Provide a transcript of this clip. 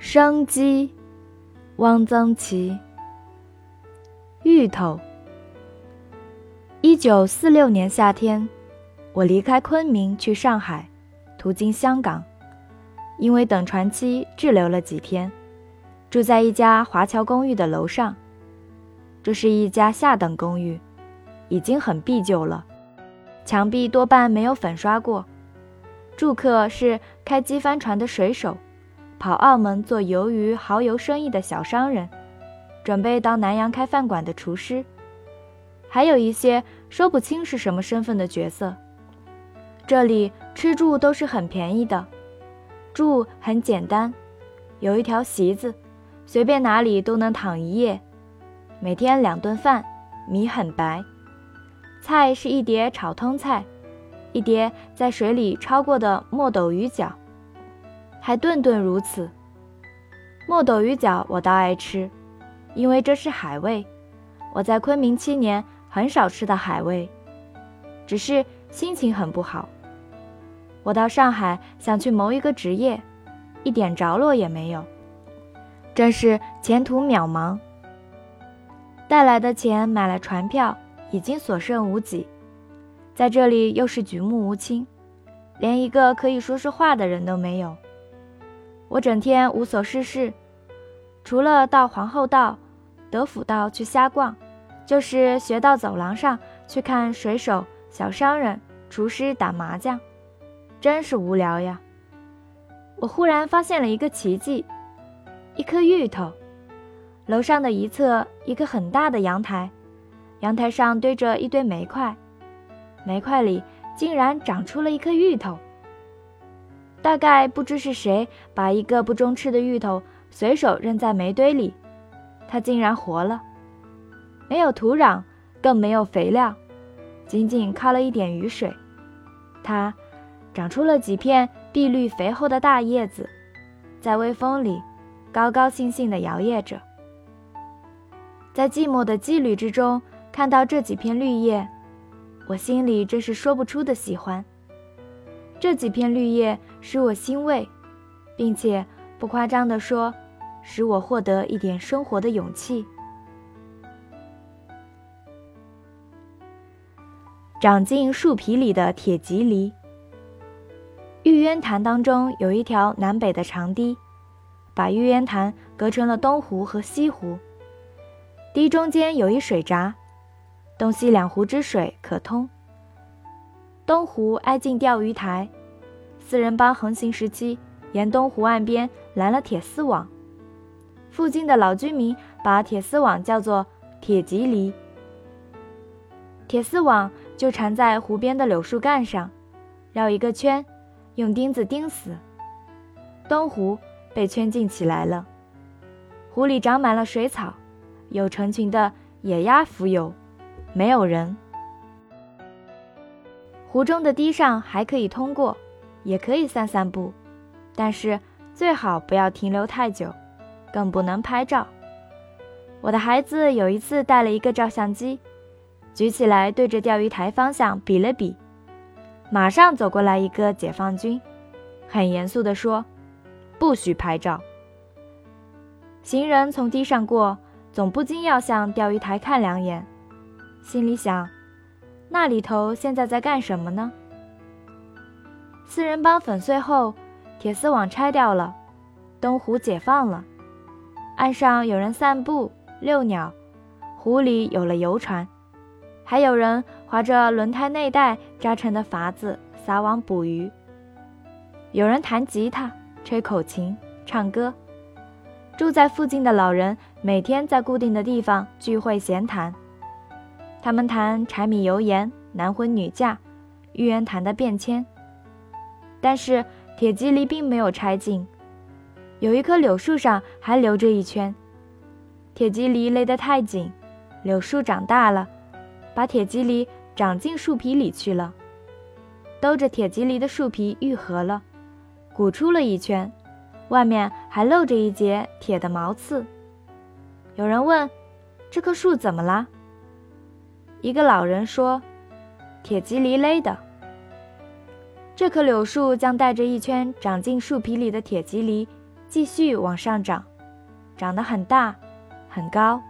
生机，汪曾祺。芋头。一九四六年夏天，我离开昆明去上海，途经香港，因为等船期滞留了几天，住在一家华侨公寓的楼上。这是一家下等公寓，已经很毕旧了，墙壁多半没有粉刷过。住客是开机帆船的水手。跑澳门做鱿鱼蚝油生意的小商人，准备到南洋开饭馆的厨师，还有一些说不清是什么身份的角色。这里吃住都是很便宜的，住很简单，有一条席子，随便哪里都能躺一夜。每天两顿饭，米很白，菜是一碟炒通菜，一碟在水里焯过的墨斗鱼饺。还顿顿如此。墨斗鱼饺我倒爱吃，因为这是海味。我在昆明七年，很少吃到海味，只是心情很不好。我到上海想去谋一个职业，一点着落也没有，真是前途渺茫。带来的钱买了船票，已经所剩无几，在这里又是举目无亲，连一个可以说说话的人都没有。我整天无所事事，除了到皇后道、德辅道去瞎逛，就是学到走廊上去看水手、小商人、厨师打麻将，真是无聊呀。我忽然发现了一个奇迹：一颗芋头。楼上的一侧一个很大的阳台，阳台上堆着一堆煤块，煤块里竟然长出了一颗芋头。大概不知是谁把一个不中吃的芋头随手扔在煤堆里，它竟然活了。没有土壤，更没有肥料，仅仅靠了一点雨水，它长出了几片碧绿肥厚的大叶子，在微风里高高兴兴地摇曳着。在寂寞的羁旅之中看到这几片绿叶，我心里真是说不出的喜欢。这几片绿叶使我欣慰，并且不夸张地说，使我获得一点生活的勇气。长进树皮里的铁蒺藜。玉渊潭当中有一条南北的长堤，把玉渊潭隔成了东湖和西湖。堤中间有一水闸，东西两湖之水可通。东湖挨近钓鱼台，四人帮横行时期，沿东湖岸边拦了铁丝网。附近的老居民把铁丝网叫做“铁蒺藜”。铁丝网就缠在湖边的柳树干上，绕一个圈，用钉子钉死。东湖被圈禁起来了，湖里长满了水草，有成群的野鸭浮游，没有人。湖中的堤上还可以通过，也可以散散步，但是最好不要停留太久，更不能拍照。我的孩子有一次带了一个照相机，举起来对着钓鱼台方向比了比，马上走过来一个解放军，很严肃地说：“不许拍照。”行人从堤上过，总不禁要向钓鱼台看两眼，心里想。那里头现在在干什么呢？四人帮粉碎后，铁丝网拆掉了，东湖解放了，岸上有人散步遛鸟，湖里有了游船，还有人划着轮胎内带扎成的筏子撒网捕鱼，有人弹吉他、吹口琴、唱歌。住在附近的老人每天在固定的地方聚会闲谈。他们谈柴米油盐、男婚女嫁、玉渊潭的变迁，但是铁蒺藜并没有拆尽，有一棵柳树上还留着一圈。铁蒺藜勒得太紧，柳树长大了，把铁蒺藜长进树皮里去了。兜着铁蒺藜的树皮愈合了，鼓出了一圈，外面还露着一截铁的毛刺。有人问：“这棵树怎么啦？”一个老人说：“铁蒺藜勒的。这棵柳树将带着一圈长进树皮里的铁蒺藜，继续往上长，长得很大，很高。